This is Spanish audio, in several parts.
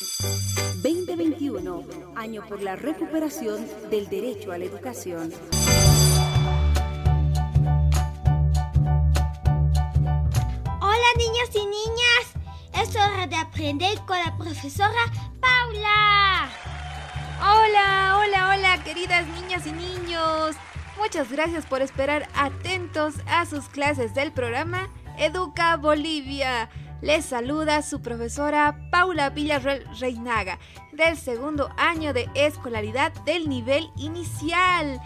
2021, año por la recuperación del derecho a la educación. Hola niños y niñas, es hora de aprender con la profesora Paula. Hola, hola, hola, queridas niñas y niños. Muchas gracias por esperar atentos a sus clases del programa Educa Bolivia. Les saluda su profesora Paula Villarreal Reinaga, del segundo año de escolaridad del nivel inicial.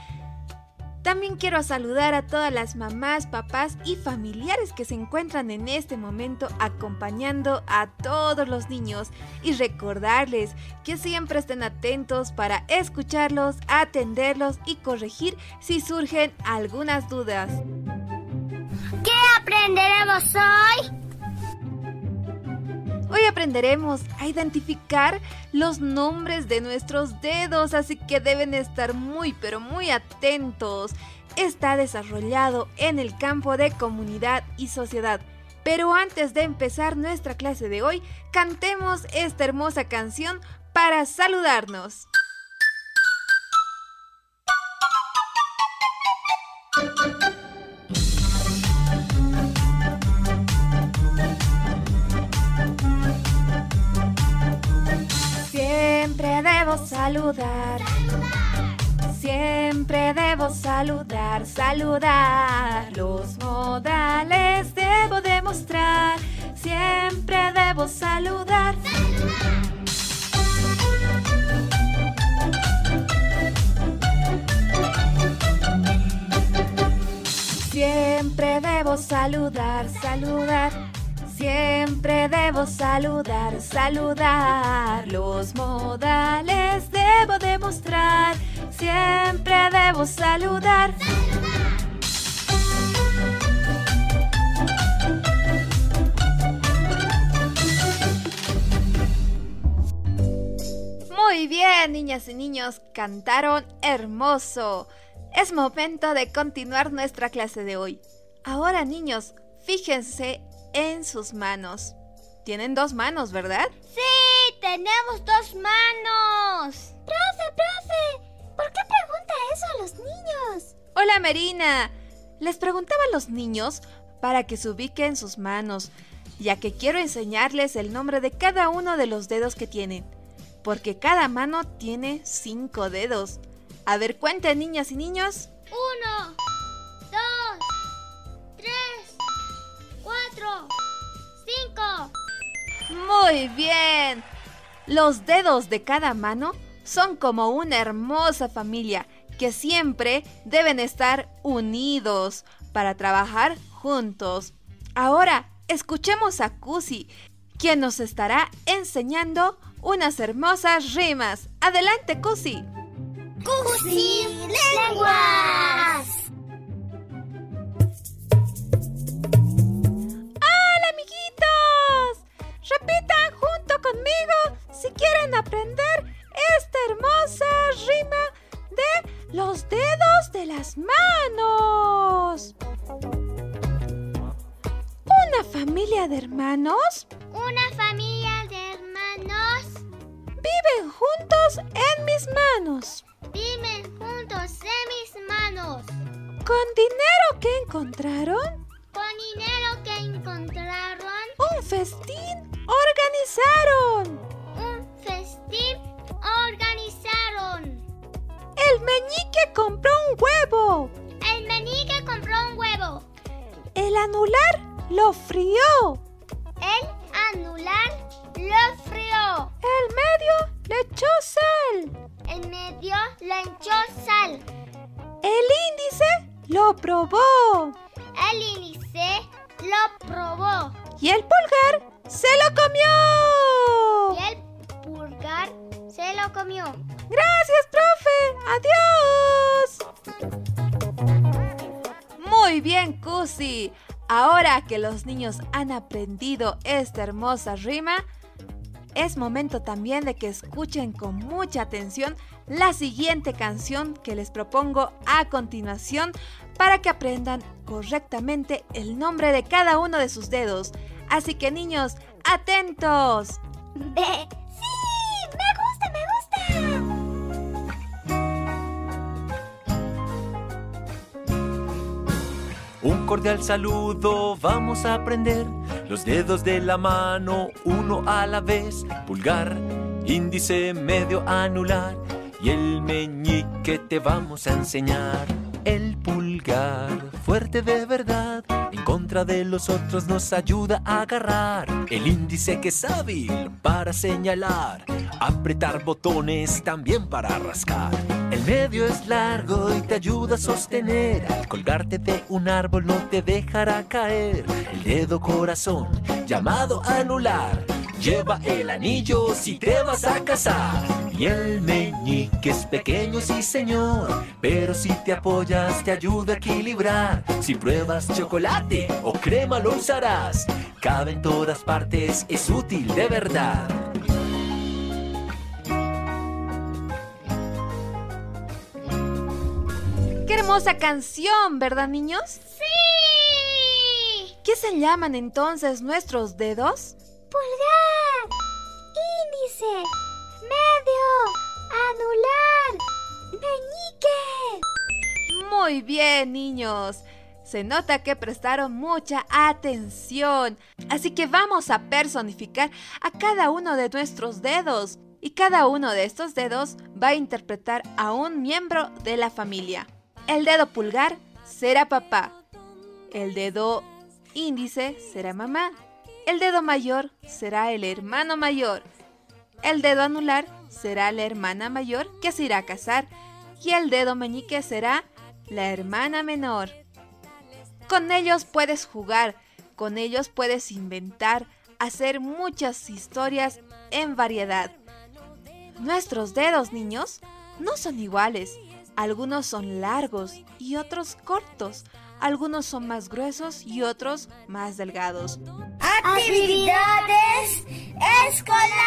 También quiero saludar a todas las mamás, papás y familiares que se encuentran en este momento acompañando a todos los niños y recordarles que siempre estén atentos para escucharlos, atenderlos y corregir si surgen algunas dudas. ¿Qué aprenderemos hoy? Aprenderemos a identificar los nombres de nuestros dedos, así que deben estar muy pero muy atentos. Está desarrollado en el campo de comunidad y sociedad. Pero antes de empezar nuestra clase de hoy, cantemos esta hermosa canción para saludarnos. Saludar. Siempre debo saludar, saludar. Los modales debo demostrar. Siempre debo saludar. Siempre debo saludar, saludar. Siempre debo saludar, saludar. Los modales debo demostrar. Siempre debo saludar. Muy bien, niñas y niños, cantaron hermoso. Es momento de continuar nuestra clase de hoy. Ahora, niños, fíjense en sus manos. Tienen dos manos, ¿verdad? Sí, tenemos dos manos. Profe, profe, ¿por qué pregunta eso a los niños? Hola, Merina. Les preguntaba a los niños para que se ubiquen sus manos, ya que quiero enseñarles el nombre de cada uno de los dedos que tienen, porque cada mano tiene cinco dedos. A ver, cuenten, niñas y niños. Uno, Muy bien. Los dedos de cada mano son como una hermosa familia que siempre deben estar unidos para trabajar juntos. Ahora, escuchemos a Cusi, quien nos estará enseñando unas hermosas rimas. Adelante, Cusi. ¡Cusi Lenguas! Conmigo si quieren aprender esta hermosa rima de los dedos de las manos. Una familia de hermanos Una familia de hermanos viven juntos en mis manos. viven juntos en mis manos. Con dinero que encontraron, Con dinero que encontraron, un festín organizaron. un festín organizaron. El meñique compró un huevo. El meñique compró un huevo. El anular lo frió. El anular lo frió. El medio le echó sal. El medio le echó sal. El índice lo probó. El índice lo probó. Y el pulgar se lo comió. Y el pulgar se lo comió. Gracias, profe. Adiós. Muy bien, Cusi. Ahora que los niños han aprendido esta hermosa rima, es momento también de que escuchen con mucha atención la siguiente canción que les propongo a continuación para que aprendan correctamente el nombre de cada uno de sus dedos. Así que niños, atentos. ¡Sí! ¡Me gusta, me gusta! Un cordial saludo vamos a aprender. Los dedos de la mano, uno a la vez. Pulgar, índice, medio, anular. Y el meñique te vamos a enseñar. El pulgar de verdad, en contra de los otros nos ayuda a agarrar. El índice que es hábil para señalar, apretar botones también para rascar. El medio es largo y te ayuda a sostener. Al colgarte de un árbol no te dejará caer. El dedo corazón, llamado anular, lleva el anillo si te vas a casar. Y el meñique es pequeño, sí señor, pero si te apoyas te ayuda a equilibrar. Si pruebas chocolate o crema lo usarás. Cabe en todas partes, es útil de verdad. ¡Qué hermosa canción, ¿verdad niños? ¡Sí! ¿Qué se llaman entonces nuestros dedos? Pulgar, medio, anular, meñique. Muy bien, niños. Se nota que prestaron mucha atención. Así que vamos a personificar a cada uno de nuestros dedos. Y cada uno de estos dedos va a interpretar a un miembro de la familia. El dedo pulgar será papá. El dedo índice será mamá. El dedo mayor será el hermano mayor. El dedo anular será la hermana mayor que se irá a casar. Y el dedo meñique será la hermana menor. Con ellos puedes jugar, con ellos puedes inventar, hacer muchas historias en variedad. Nuestros dedos, niños, no son iguales. Algunos son largos y otros cortos. Algunos son más gruesos y otros más delgados. Actividades escolares.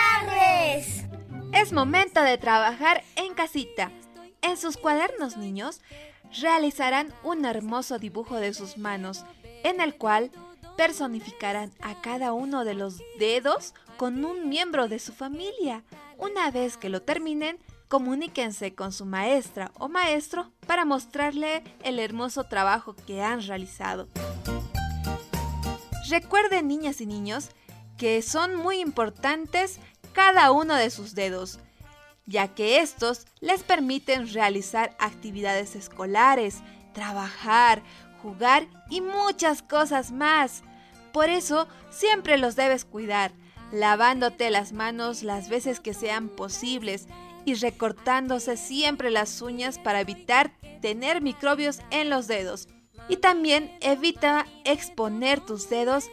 Es momento de trabajar en casita. En sus cuadernos, niños, realizarán un hermoso dibujo de sus manos, en el cual personificarán a cada uno de los dedos con un miembro de su familia. Una vez que lo terminen, comuníquense con su maestra o maestro para mostrarle el hermoso trabajo que han realizado. Recuerden, niñas y niños, que son muy importantes cada uno de sus dedos, ya que estos les permiten realizar actividades escolares, trabajar, jugar y muchas cosas más. Por eso siempre los debes cuidar, lavándote las manos las veces que sean posibles y recortándose siempre las uñas para evitar tener microbios en los dedos. Y también evita exponer tus dedos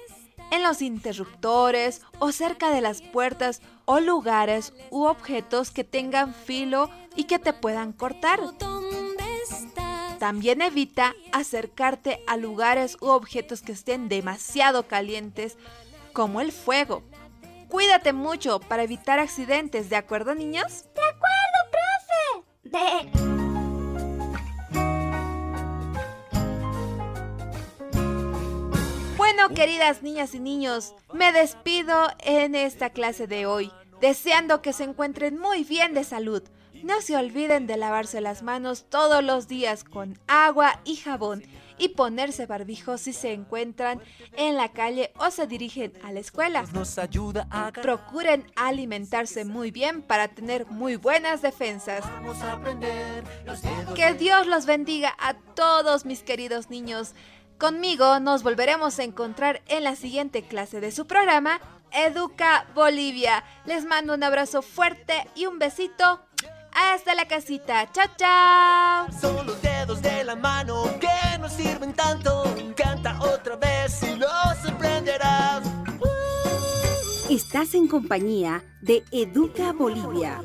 en los interruptores o cerca de las puertas o lugares u objetos que tengan filo y que te puedan cortar. También evita acercarte a lugares u objetos que estén demasiado calientes, como el fuego. Cuídate mucho para evitar accidentes, ¿de acuerdo, niños? De acuerdo, profe. De... Bueno, queridas niñas y niños, me despido en esta clase de hoy, deseando que se encuentren muy bien de salud. No se olviden de lavarse las manos todos los días con agua y jabón y ponerse barbijo si se encuentran en la calle o se dirigen a la escuela. Procuren alimentarse muy bien para tener muy buenas defensas. Que Dios los bendiga a todos mis queridos niños. Conmigo nos volveremos a encontrar en la siguiente clase de su programa, Educa Bolivia. Les mando un abrazo fuerte y un besito. Hasta la casita. Chao, chao. Son los dedos de la mano que nos sirven tanto. Canta otra vez y lo sorprenderás. Estás en compañía de Educa Bolivia.